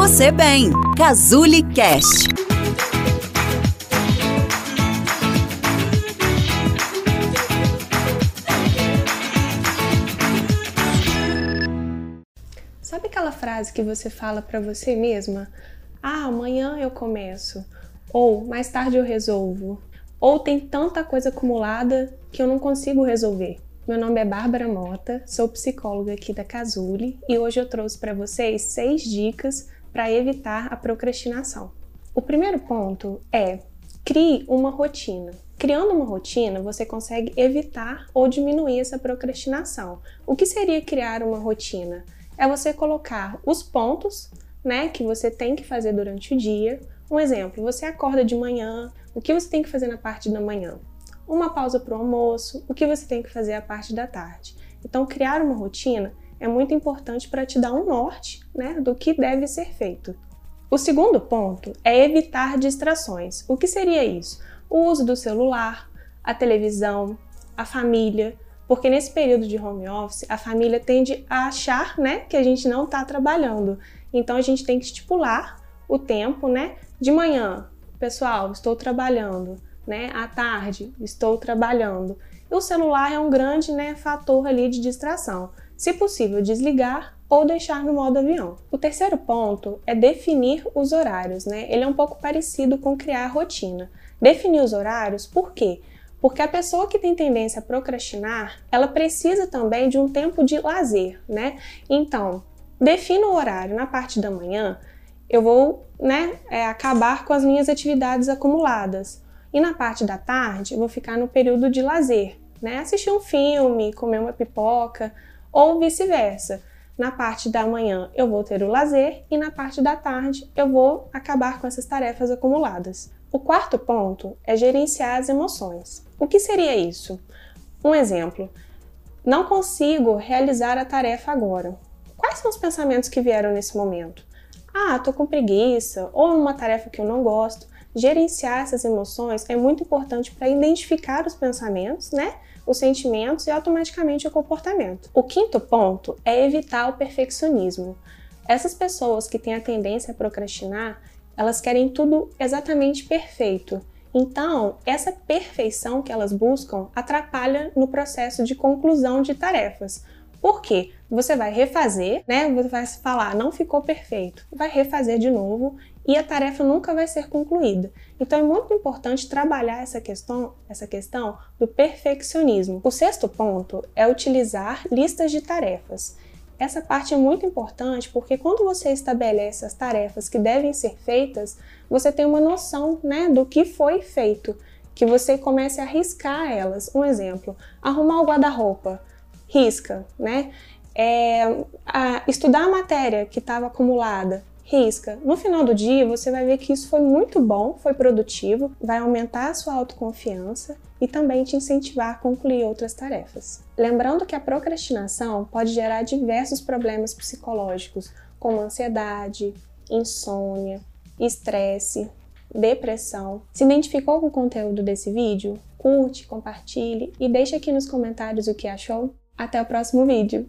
você bem. Cazuli Cast. Sabe aquela frase que você fala para você mesma? Ah, amanhã eu começo. Ou mais tarde eu resolvo. Ou tem tanta coisa acumulada que eu não consigo resolver. Meu nome é Bárbara Mota, sou psicóloga aqui da Casule e hoje eu trouxe para vocês seis dicas para evitar a procrastinação. O primeiro ponto é crie uma rotina. Criando uma rotina, você consegue evitar ou diminuir essa procrastinação. O que seria criar uma rotina? É você colocar os pontos, né, que você tem que fazer durante o dia. Um exemplo, você acorda de manhã, o que você tem que fazer na parte da manhã? Uma pausa para o almoço, o que você tem que fazer a parte da tarde. Então, criar uma rotina é muito importante para te dar um norte né, do que deve ser feito. O segundo ponto é evitar distrações. O que seria isso? O uso do celular, a televisão, a família, porque nesse período de home office a família tende a achar né, que a gente não está trabalhando. Então a gente tem que estipular o tempo, né? De manhã, pessoal, estou trabalhando, né? À tarde, estou trabalhando. E o celular é um grande né, fator ali de distração se possível desligar ou deixar no modo avião. O terceiro ponto é definir os horários, né? Ele é um pouco parecido com criar rotina. Definir os horários, por quê? Porque a pessoa que tem tendência a procrastinar, ela precisa também de um tempo de lazer, né? Então, defina o horário na parte da manhã, eu vou, né, é, acabar com as minhas atividades acumuladas. E na parte da tarde, eu vou ficar no período de lazer, né? Assistir um filme, comer uma pipoca, ou vice-versa. Na parte da manhã eu vou ter o lazer e na parte da tarde eu vou acabar com essas tarefas acumuladas. O quarto ponto é gerenciar as emoções. O que seria isso? Um exemplo: não consigo realizar a tarefa agora. Quais são os pensamentos que vieram nesse momento? Ah, tô com preguiça, ou uma tarefa que eu não gosto. Gerenciar essas emoções é muito importante para identificar os pensamentos, né? os sentimentos e automaticamente o comportamento. O quinto ponto é evitar o perfeccionismo. Essas pessoas que têm a tendência a procrastinar, elas querem tudo exatamente perfeito. Então, essa perfeição que elas buscam atrapalha no processo de conclusão de tarefas. Por quê? Você vai refazer, né? Você vai falar, não ficou perfeito. Vai refazer de novo e a tarefa nunca vai ser concluída. Então é muito importante trabalhar essa questão, essa questão do perfeccionismo. O sexto ponto é utilizar listas de tarefas. Essa parte é muito importante porque quando você estabelece as tarefas que devem ser feitas, você tem uma noção né, do que foi feito, que você comece a riscar elas. Um exemplo: arrumar o guarda-roupa, risca, né? É, a, estudar a matéria que estava acumulada, risca. No final do dia, você vai ver que isso foi muito bom, foi produtivo, vai aumentar a sua autoconfiança e também te incentivar a concluir outras tarefas. Lembrando que a procrastinação pode gerar diversos problemas psicológicos, como ansiedade, insônia, estresse, depressão. Se identificou com o conteúdo desse vídeo? Curte, compartilhe e deixe aqui nos comentários o que achou. Até o próximo vídeo!